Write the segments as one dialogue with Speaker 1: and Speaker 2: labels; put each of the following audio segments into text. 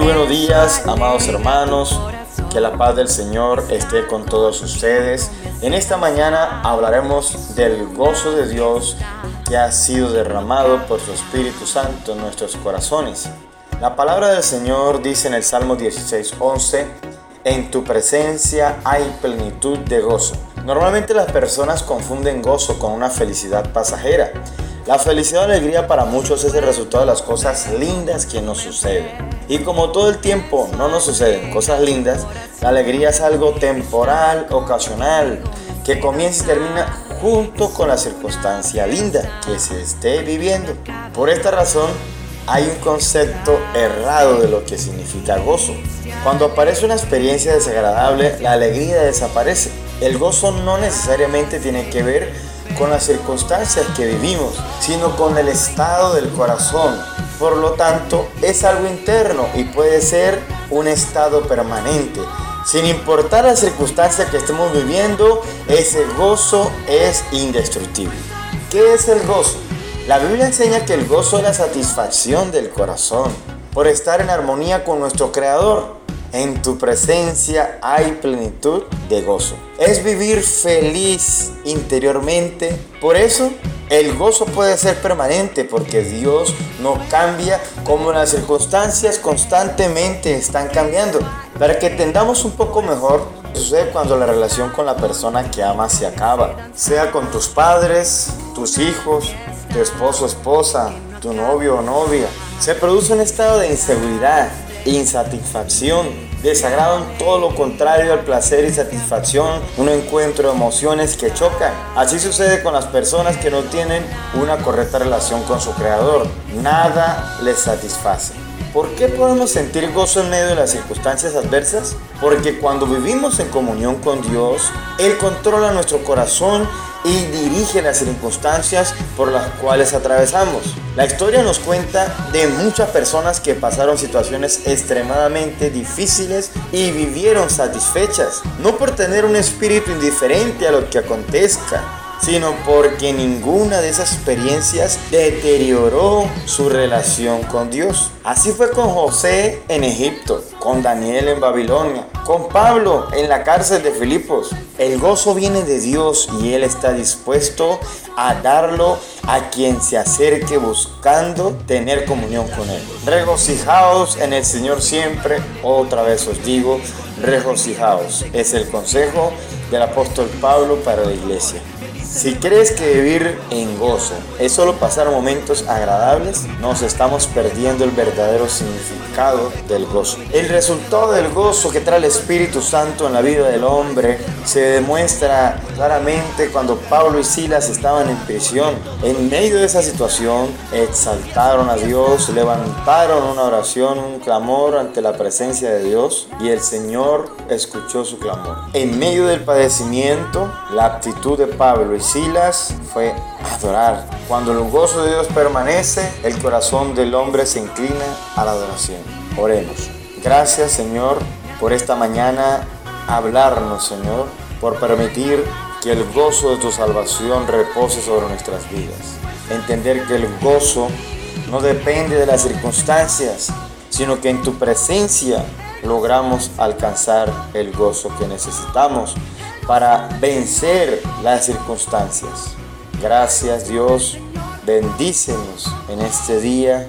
Speaker 1: buenos días, amados hermanos. Que la paz del Señor esté con todos ustedes. En esta mañana hablaremos del gozo de Dios que ha sido derramado por su Espíritu Santo en nuestros corazones. La palabra del Señor dice en el Salmo 16:11, en tu presencia hay plenitud de gozo. Normalmente las personas confunden gozo con una felicidad pasajera. La felicidad o alegría para muchos es el resultado de las cosas lindas que nos suceden. Y como todo el tiempo no nos suceden cosas lindas, la alegría es algo temporal, ocasional, que comienza y termina junto con la circunstancia linda que se esté viviendo. Por esta razón, hay un concepto errado de lo que significa gozo. Cuando aparece una experiencia desagradable, la alegría desaparece. El gozo no necesariamente tiene que ver con las circunstancias que vivimos, sino con el estado del corazón. Por lo tanto, es algo interno y puede ser un estado permanente. Sin importar la circunstancia que estemos viviendo, ese gozo es indestructible. ¿Qué es el gozo? La Biblia enseña que el gozo es la satisfacción del corazón por estar en armonía con nuestro Creador. En tu presencia hay plenitud de gozo. Es vivir feliz interiormente. Por eso el gozo puede ser permanente porque Dios no cambia como las circunstancias constantemente están cambiando. Para que entendamos un poco mejor, sucede cuando la relación con la persona que amas se acaba. Sea con tus padres, tus hijos, tu esposo, esposa, tu novio o novia. Se produce un estado de inseguridad, insatisfacción, desagrado en todo lo contrario al placer y satisfacción, un encuentro de emociones que chocan. Así sucede con las personas que no tienen una correcta relación con su creador. Nada les satisface. ¿Por qué podemos sentir gozo en medio de las circunstancias adversas? Porque cuando vivimos en comunión con Dios, Él controla nuestro corazón y dirige las circunstancias por las cuales atravesamos. La historia nos cuenta de muchas personas que pasaron situaciones extremadamente difíciles y vivieron satisfechas, no por tener un espíritu indiferente a lo que acontezca, sino porque ninguna de esas experiencias deterioró su relación con Dios. Así fue con José en Egipto, con Daniel en Babilonia, con Pablo en la cárcel de Filipos. El gozo viene de Dios y Él está dispuesto a darlo a quien se acerque buscando tener comunión con Él. Regocijaos en el Señor siempre, otra vez os digo, regocijaos. Es el consejo del apóstol Pablo para la iglesia. Si crees que vivir en gozo es solo pasar momentos agradables, nos estamos perdiendo el verdadero significado del gozo. El resultado del gozo que trae el Espíritu Santo en la vida del hombre se demuestra claramente cuando Pablo y Silas estaban en prisión. En medio de esa situación, exaltaron a Dios, levantaron una oración, un clamor ante la presencia de Dios y el Señor escuchó su clamor. En medio del padecimiento, la actitud de Pablo y Silas fue adorar. Cuando el gozo de Dios permanece, el corazón del hombre se inclina a la adoración. Oremos. Gracias Señor por esta mañana hablarnos Señor, por permitir que el gozo de tu salvación repose sobre nuestras vidas. Entender que el gozo no depende de las circunstancias, sino que en tu presencia logramos alcanzar el gozo que necesitamos para vencer las circunstancias. Gracias Dios, bendícenos en este día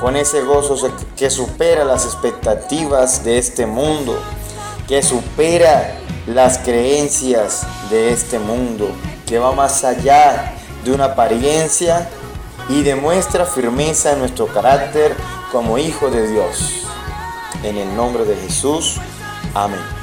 Speaker 1: con ese gozo que supera las expectativas de este mundo, que supera las creencias de este mundo, que va más allá de una apariencia y demuestra firmeza en nuestro carácter como hijo de Dios. En el nombre de Jesús, amén.